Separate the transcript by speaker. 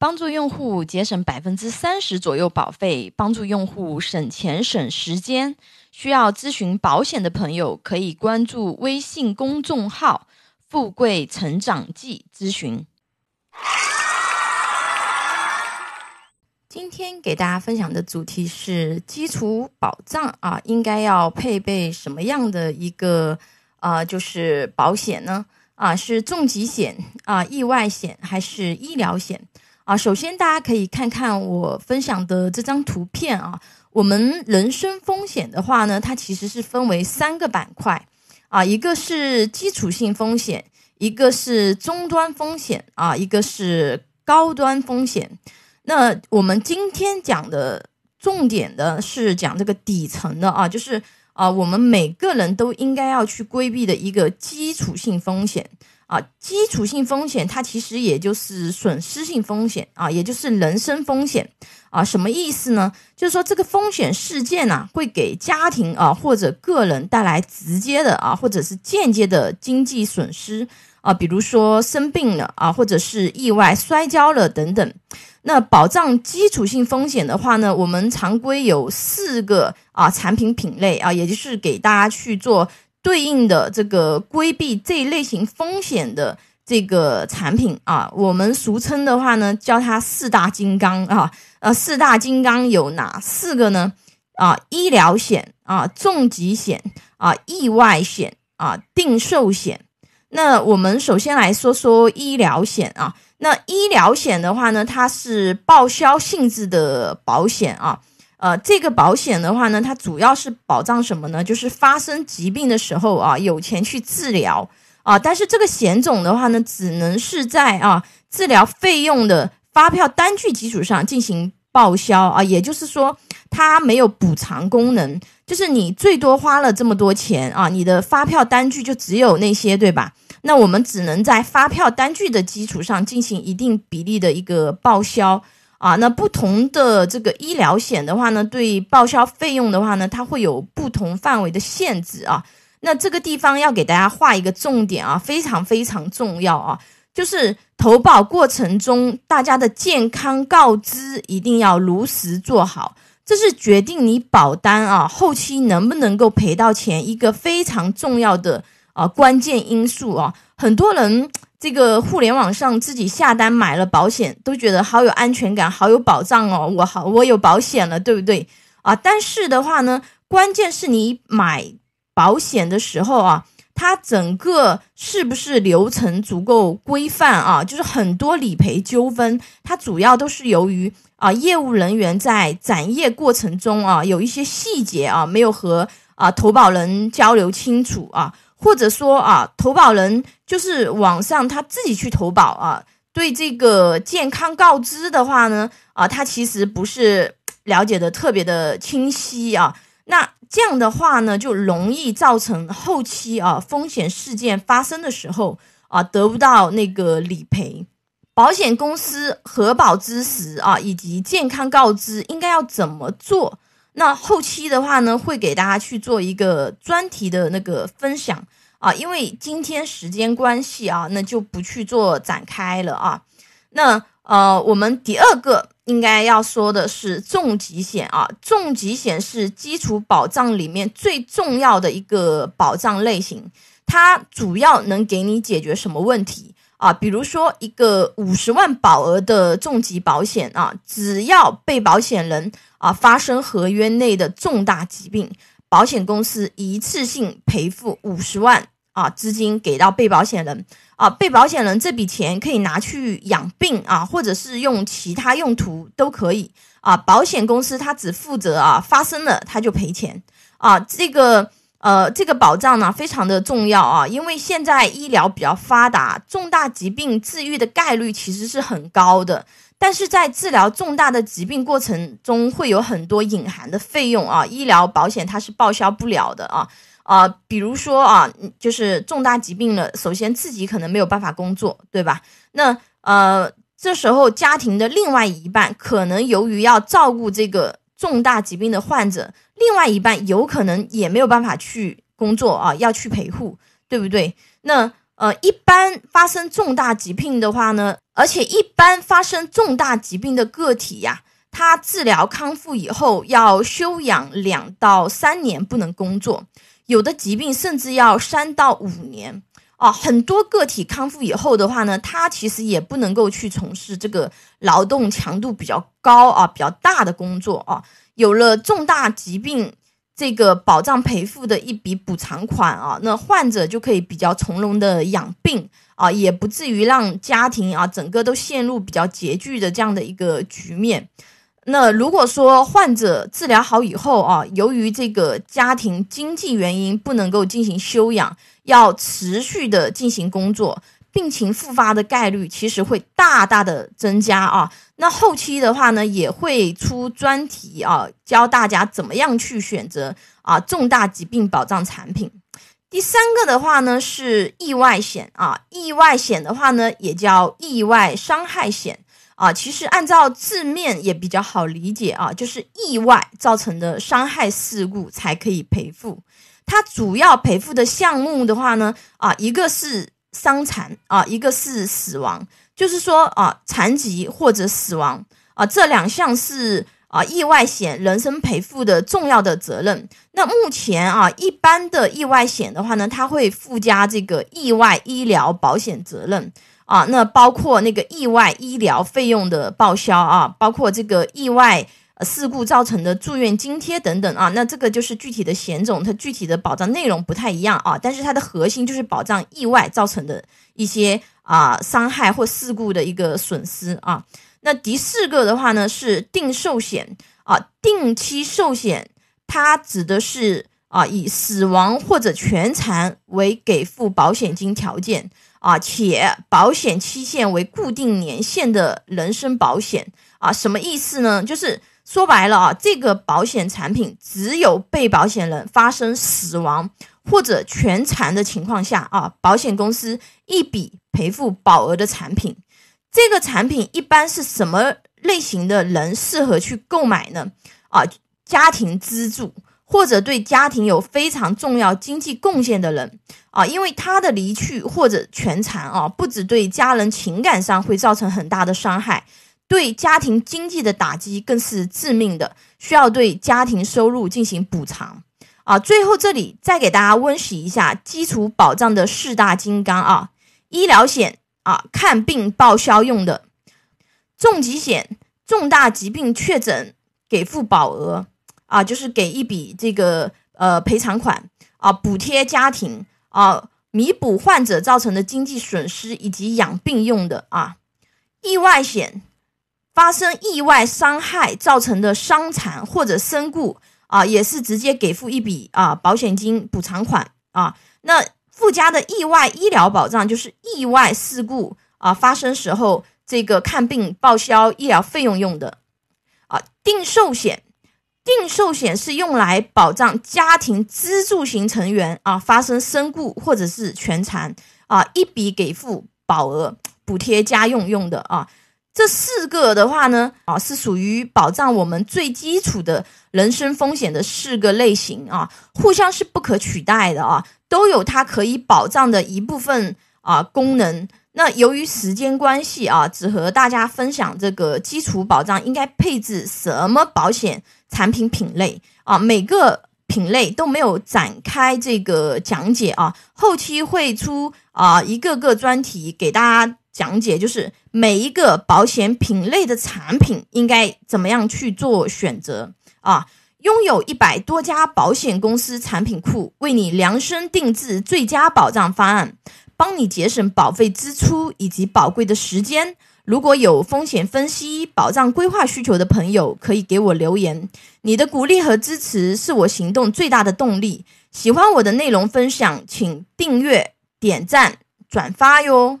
Speaker 1: 帮助用户节省百分之三十左右保费，帮助用户省钱省时间。需要咨询保险的朋友，可以关注微信公众号“富贵成长记”咨询。今天给大家分享的主题是基础保障啊，应该要配备什么样的一个啊，就是保险呢？啊，是重疾险啊、意外险还是医疗险？啊，首先大家可以看看我分享的这张图片啊。我们人身风险的话呢，它其实是分为三个板块啊，一个是基础性风险，一个是中端风险啊，一个是高端风险。那我们今天讲的重点的是讲这个底层的啊，就是啊，我们每个人都应该要去规避的一个基础性风险。啊，基础性风险它其实也就是损失性风险啊，也就是人身风险啊。什么意思呢？就是说这个风险事件呢，会给家庭啊或者个人带来直接的啊或者是间接的经济损失啊，比如说生病了啊，或者是意外摔跤了等等。那保障基础性风险的话呢，我们常规有四个啊产品品类啊，也就是给大家去做。对应的这个规避这一类型风险的这个产品啊，我们俗称的话呢，叫它四大金刚啊。呃，四大金刚有哪四个呢？啊，医疗险啊，重疾险啊，意外险啊，定寿险。那我们首先来说说医疗险啊。那医疗险的话呢，它是报销性质的保险啊。呃，这个保险的话呢，它主要是保障什么呢？就是发生疾病的时候啊，有钱去治疗啊。但是这个险种的话呢，只能是在啊治疗费用的发票单据基础上进行报销啊。也就是说，它没有补偿功能，就是你最多花了这么多钱啊，你的发票单据就只有那些，对吧？那我们只能在发票单据的基础上进行一定比例的一个报销。啊，那不同的这个医疗险的话呢，对报销费用的话呢，它会有不同范围的限制啊。那这个地方要给大家画一个重点啊，非常非常重要啊，就是投保过程中大家的健康告知一定要如实做好，这是决定你保单啊后期能不能够赔到钱一个非常重要的啊关键因素啊。很多人。这个互联网上自己下单买了保险，都觉得好有安全感，好有保障哦。我好，我有保险了，对不对啊？但是的话呢，关键是你买保险的时候啊，它整个是不是流程足够规范啊？就是很多理赔纠纷，它主要都是由于啊，业务人员在展业过程中啊，有一些细节啊，没有和啊投保人交流清楚啊。或者说啊，投保人就是网上他自己去投保啊，对这个健康告知的话呢，啊，他其实不是了解的特别的清晰啊。那这样的话呢，就容易造成后期啊风险事件发生的时候啊得不到那个理赔。保险公司核保之时啊，以及健康告知应该要怎么做？那后期的话呢，会给大家去做一个专题的那个分享啊，因为今天时间关系啊，那就不去做展开了啊。那呃，我们第二个应该要说的是重疾险啊，重疾险是基础保障里面最重要的一个保障类型，它主要能给你解决什么问题啊？比如说一个五十万保额的重疾保险啊，只要被保险人。啊，发生合约内的重大疾病，保险公司一次性赔付五十万啊，资金给到被保险人啊，被保险人这笔钱可以拿去养病啊，或者是用其他用途都可以啊。保险公司它只负责啊，发生了它就赔钱啊。这个呃，这个保障呢非常的重要啊，因为现在医疗比较发达，重大疾病治愈的概率其实是很高的。但是在治疗重大的疾病过程中，会有很多隐含的费用啊，医疗保险它是报销不了的啊啊，比如说啊，就是重大疾病了，首先自己可能没有办法工作，对吧？那呃，这时候家庭的另外一半可能由于要照顾这个重大疾病的患者，另外一半有可能也没有办法去工作啊，要去陪护，对不对？那呃，一般发生重大疾病的话呢，而且一般发生重大疾病的个体呀，他治疗康复以后要休养两到三年，不能工作，有的疾病甚至要三到五年。啊，很多个体康复以后的话呢，他其实也不能够去从事这个劳动强度比较高啊、比较大的工作啊。有了重大疾病这个保障赔付的一笔补偿款啊，那患者就可以比较从容的养病啊，也不至于让家庭啊整个都陷入比较拮据的这样的一个局面。那如果说患者治疗好以后啊，由于这个家庭经济原因不能够进行休养。要持续的进行工作，病情复发的概率其实会大大的增加啊。那后期的话呢，也会出专题啊，教大家怎么样去选择啊重大疾病保障产品。第三个的话呢是意外险啊，意外险的话呢也叫意外伤害险啊。其实按照字面也比较好理解啊，就是意外造成的伤害事故才可以赔付。它主要赔付的项目的话呢，啊，一个是伤残啊，一个是死亡，就是说啊，残疾或者死亡啊，这两项是啊意外险人身赔付的重要的责任。那目前啊，一般的意外险的话呢，它会附加这个意外医疗保险责任啊，那包括那个意外医疗费用的报销啊，包括这个意外。事故造成的住院津贴等等啊，那这个就是具体的险种，它具体的保障内容不太一样啊，但是它的核心就是保障意外造成的一些啊伤害或事故的一个损失啊。那第四个的话呢是定寿险啊，定期寿险它指的是啊以死亡或者全残为给付保险金条件啊，且保险期限为固定年限的人身保险啊，什么意思呢？就是。说白了啊，这个保险产品只有被保险人发生死亡或者全残的情况下啊，保险公司一笔赔付保额的产品。这个产品一般是什么类型的人适合去购买呢？啊，家庭支柱或者对家庭有非常重要经济贡献的人啊，因为他的离去或者全残啊，不止对家人情感上会造成很大的伤害。对家庭经济的打击更是致命的，需要对家庭收入进行补偿啊！最后这里再给大家温习一下基础保障的四大金刚啊：医疗险啊，看病报销用的；重疾险，重大疾病确诊给付保额啊，就是给一笔这个呃赔偿款啊，补贴家庭啊，弥补患者造成的经济损失以及养病用的啊；意外险。发生意外伤害造成的伤残或者身故啊，也是直接给付一笔啊保险金补偿款啊。那附加的意外医疗保障就是意外事故啊发生时候这个看病报销医疗费用用的啊。定寿险，定寿险是用来保障家庭支柱型成员啊发生身故或者是全残啊，一笔给付保额补贴家用用的啊。这四个的话呢，啊，是属于保障我们最基础的人身风险的四个类型啊，互相是不可取代的啊，都有它可以保障的一部分啊功能。那由于时间关系啊，只和大家分享这个基础保障应该配置什么保险产品品类啊，每个品类都没有展开这个讲解啊，后期会出啊一个个专题给大家。讲解就是每一个保险品类的产品应该怎么样去做选择啊？拥有一百多家保险公司产品库，为你量身定制最佳保障方案，帮你节省保费支出以及宝贵的时间。如果有风险分析、保障规划需求的朋友，可以给我留言。你的鼓励和支持是我行动最大的动力。喜欢我的内容分享，请订阅、点赞、转发哟。